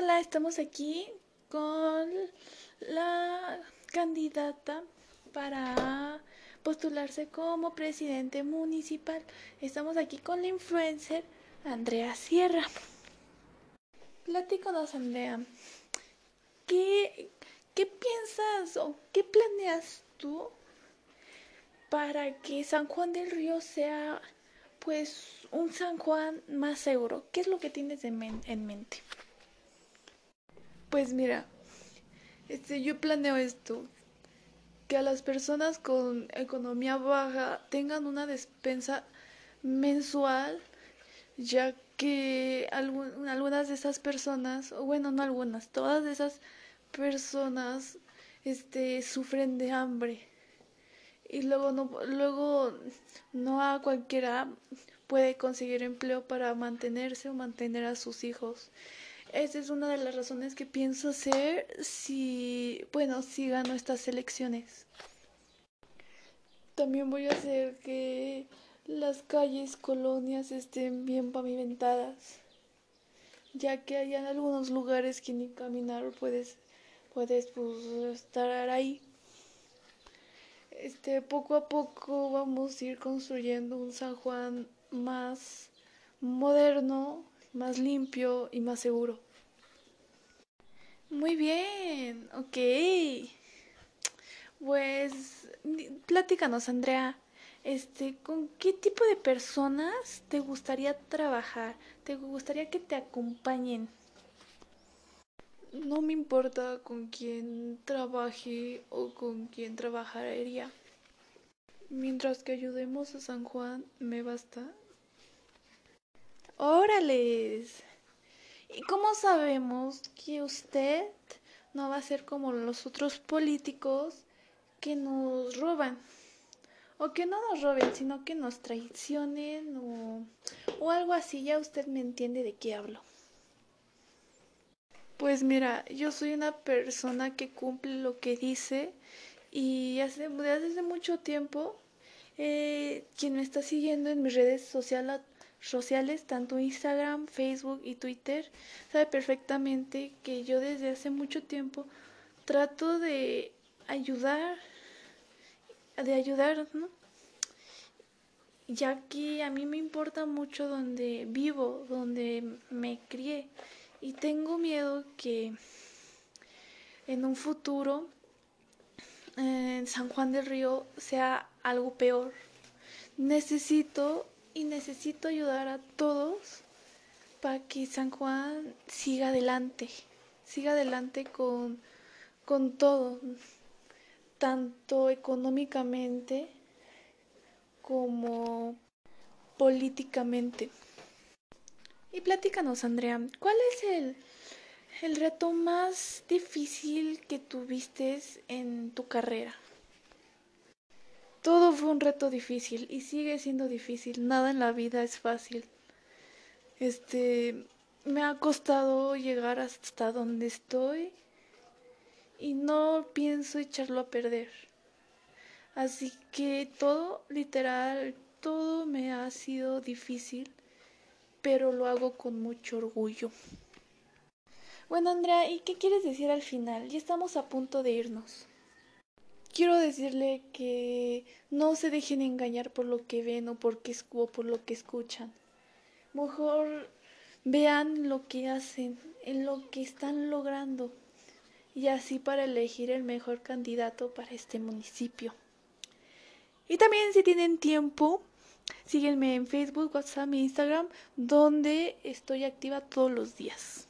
Hola, estamos aquí con la candidata para postularse como presidente municipal. Estamos aquí con la influencer Andrea Sierra. Platícanos, Andrea. ¿Qué, ¿Qué piensas o qué planeas tú para que San Juan del Río sea pues un San Juan más seguro? ¿Qué es lo que tienes en mente? Pues mira, este, yo planeo esto, que a las personas con economía baja tengan una despensa mensual, ya que algunas de esas personas, o bueno, no algunas, todas esas personas este, sufren de hambre. Y luego no, luego no a cualquiera puede conseguir empleo para mantenerse o mantener a sus hijos. Esa es una de las razones que pienso hacer si, bueno, si gano estas elecciones. También voy a hacer que las calles, colonias estén bien pavimentadas, ya que hay en algunos lugares que ni caminar puedes, puedes pues, estar ahí. Este, poco a poco vamos a ir construyendo un San Juan más moderno, más limpio y más seguro. Muy bien, ok. Pues platícanos, Andrea. Este, ¿con qué tipo de personas te gustaría trabajar? ¿Te gustaría que te acompañen? No me importa con quién trabaje o con quién trabajaría. Mientras que ayudemos a San Juan, me basta. ¡Órales! ¿Y cómo sabemos que usted no va a ser como los otros políticos que nos roban? O que no nos roben, sino que nos traicionen o, o algo así. Ya usted me entiende de qué hablo. Pues mira, yo soy una persona que cumple lo que dice y hace, desde hace mucho tiempo eh, quien me está siguiendo en mis redes sociales sociales, tanto Instagram, Facebook y Twitter, sabe perfectamente que yo desde hace mucho tiempo trato de ayudar, de ayudar, ¿no? Ya que a mí me importa mucho donde vivo, donde me crié y tengo miedo que en un futuro en San Juan del Río sea algo peor. Necesito y necesito ayudar a todos para que San Juan siga adelante, siga adelante con, con todo, tanto económicamente como políticamente. Y platícanos, Andrea, ¿cuál es el, el reto más difícil que tuviste en tu carrera? Todo fue un reto difícil y sigue siendo difícil. Nada en la vida es fácil. Este, me ha costado llegar hasta donde estoy y no pienso echarlo a perder. Así que todo, literal, todo me ha sido difícil, pero lo hago con mucho orgullo. Bueno, Andrea, ¿y qué quieres decir al final? Ya estamos a punto de irnos quiero decirle que no se dejen engañar por lo que ven o, por por lo que escuchan. Mejor vean lo que hacen, en lo que están logrando y así para elegir el mejor candidato para este municipio. Y también si tienen tiempo, síguenme en Facebook, WhatsApp e Instagram, donde estoy activa todos los días.